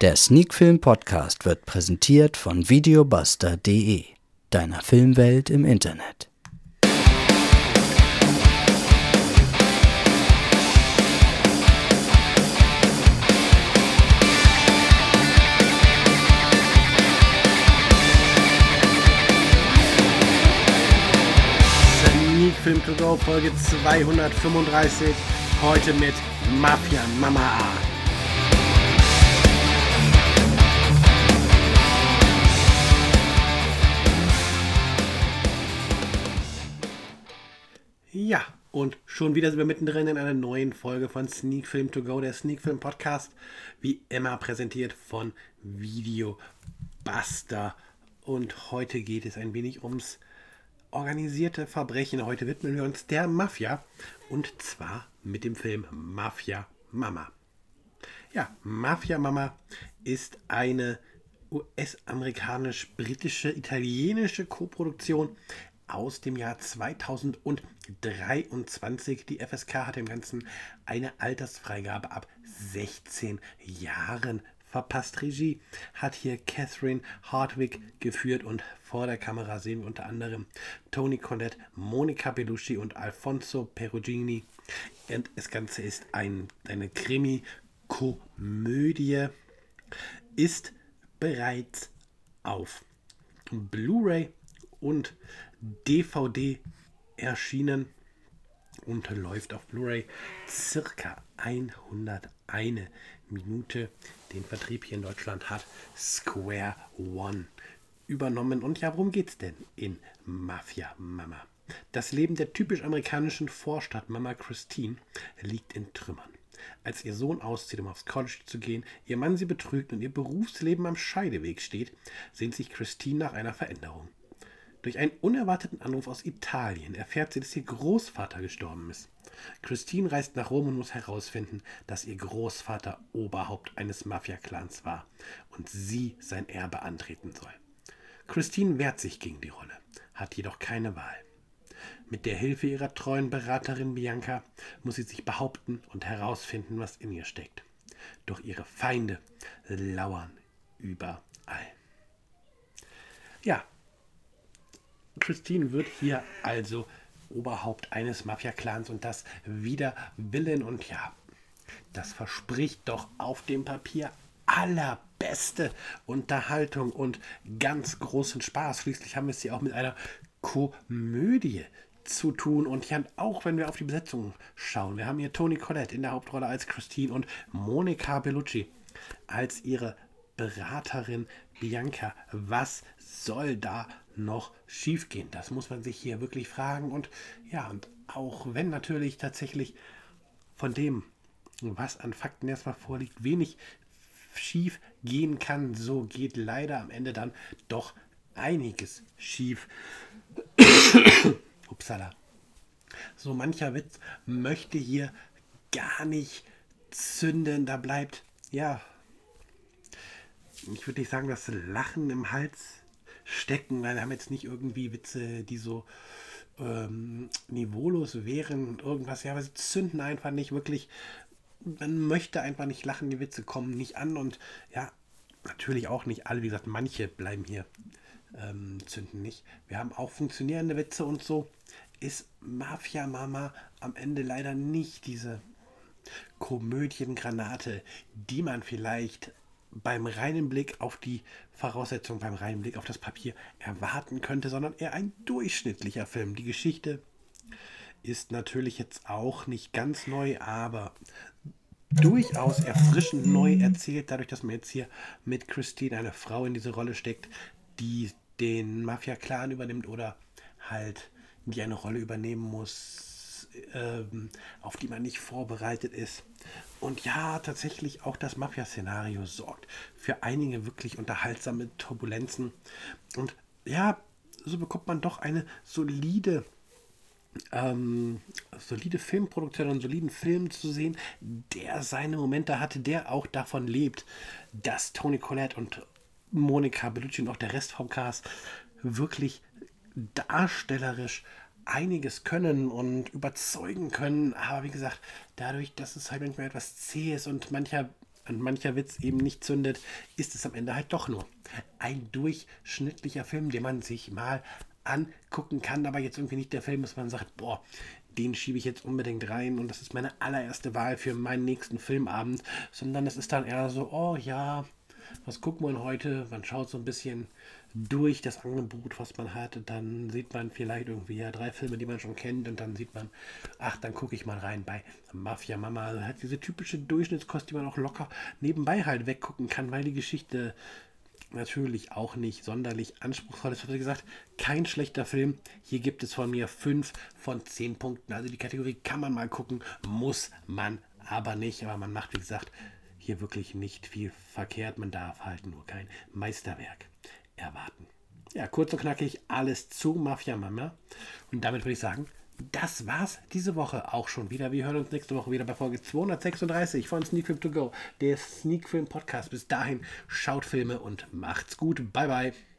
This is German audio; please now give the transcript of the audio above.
Der Sneakfilm Podcast wird präsentiert von videobuster.de, deiner Filmwelt im Internet. Sneakfilm to Folge 235. Heute mit Mafia Mama. Ja, und schon wieder sind wir mittendrin in einer neuen Folge von Sneak Film To Go, der Sneak Film Podcast, wie immer präsentiert von Video Buster. Und heute geht es ein wenig ums organisierte Verbrechen. Heute widmen wir uns der Mafia und zwar mit dem Film Mafia Mama. Ja, Mafia Mama ist eine US-amerikanisch-britische, italienische Koproduktion aus dem Jahr 2023. Die FSK hat dem Ganzen eine Altersfreigabe ab 16 Jahren verpasst. Regie hat hier Catherine Hardwick geführt und vor der Kamera sehen wir unter anderem Tony Collette, Monica Bellucci und Alfonso Perugini. Und das Ganze ist ein, eine Krimi-Komödie, ist bereits auf Blu-ray und DVD erschienen und läuft auf Blu-ray circa 101 Minute. Den Vertrieb hier in Deutschland hat Square One übernommen. Und ja, worum geht's denn in Mafia Mama? Das Leben der typisch amerikanischen Vorstadt Mama Christine liegt in Trümmern. Als ihr Sohn auszieht, um aufs College zu gehen, ihr Mann sie betrügt und ihr Berufsleben am Scheideweg steht, sehnt sich Christine nach einer Veränderung. Durch einen unerwarteten Anruf aus Italien erfährt sie, dass ihr Großvater gestorben ist. Christine reist nach Rom und muss herausfinden, dass ihr Großvater Oberhaupt eines Mafia-Clans war und sie sein Erbe antreten soll. Christine wehrt sich gegen die Rolle, hat jedoch keine Wahl. Mit der Hilfe ihrer treuen Beraterin Bianca muss sie sich behaupten und herausfinden, was in ihr steckt. Doch ihre Feinde lauern überall. Ja, Christine wird hier also Oberhaupt eines Mafia-Clans und das wider Willen und ja, das verspricht doch auf dem Papier allerbeste Unterhaltung und ganz großen Spaß. Schließlich haben wir es hier auch mit einer Komödie zu tun. Und ja, auch wenn wir auf die Besetzung schauen, wir haben hier Toni Collette in der Hauptrolle als Christine und Monica Bellucci als ihre Beraterin Bianca. Was soll da noch schiefgehen? Das muss man sich hier wirklich fragen. Und ja, und auch wenn natürlich tatsächlich von dem, was an Fakten erstmal vorliegt, wenig schief gehen kann, so geht leider am Ende dann doch einiges schief. Upsala. So mancher Witz möchte hier gar nicht zünden. Da bleibt, ja, ich würde nicht sagen, das Lachen im Hals stecken, weil wir haben jetzt nicht irgendwie Witze, die so ähm, niveaulos wären und irgendwas. Ja, aber sie zünden einfach nicht wirklich. Man möchte einfach nicht lachen, die Witze kommen nicht an und ja, natürlich auch nicht alle. Wie gesagt, manche bleiben hier, ähm, zünden nicht. Wir haben auch funktionierende Witze und so. Ist Mafia Mama am Ende leider nicht diese Komödiengranate, die man vielleicht beim reinen Blick auf die Voraussetzungen, beim reinen Blick auf das Papier erwarten könnte, sondern eher ein durchschnittlicher Film. Die Geschichte ist natürlich jetzt auch nicht ganz neu, aber durchaus erfrischend neu erzählt, dadurch, dass man jetzt hier mit Christine eine Frau in diese Rolle steckt, die den Mafia-Clan übernimmt oder halt die eine Rolle übernehmen muss, ähm, auf die man nicht vorbereitet ist. Und ja, tatsächlich auch das Mafia-Szenario sorgt für einige wirklich unterhaltsame Turbulenzen. Und ja, so bekommt man doch eine solide ähm, solide Filmproduktion, einen soliden Film zu sehen, der seine Momente hatte, der auch davon lebt, dass Tony Collette und Monica Bellucci und auch der Rest vom Cast wirklich darstellerisch einiges können und überzeugen können. Aber wie gesagt, dadurch, dass es halt manchmal etwas zäh ist und mancher und mancher Witz eben nicht zündet, ist es am Ende halt doch nur ein durchschnittlicher Film, den man sich mal angucken kann, aber jetzt irgendwie nicht der Film ist, man sagt, boah, den schiebe ich jetzt unbedingt rein und das ist meine allererste Wahl für meinen nächsten Filmabend, sondern es ist dann eher so, oh ja, was guckt man heute? Man schaut so ein bisschen durch das Angebot, was man hat. Dann sieht man vielleicht irgendwie ja drei Filme, die man schon kennt. Und dann sieht man, ach, dann gucke ich mal rein bei Mafia Mama. Also hat diese typische Durchschnittskost, die man auch locker nebenbei halt weggucken kann, weil die Geschichte natürlich auch nicht sonderlich anspruchsvoll ist. Ich habe gesagt, kein schlechter Film. Hier gibt es von mir fünf von zehn Punkten. Also die Kategorie kann man mal gucken, muss man aber nicht. Aber man macht, wie gesagt, hier wirklich nicht viel verkehrt. Man darf halt nur kein Meisterwerk erwarten. Ja, kurz und knackig alles zu Mafia Mama. Und damit würde ich sagen, das war's diese Woche auch schon wieder. Wir hören uns nächste Woche wieder bei Folge 236 von Sneak Film To Go, der Sneak Film Podcast. Bis dahin, schaut Filme und macht's gut. Bye, bye.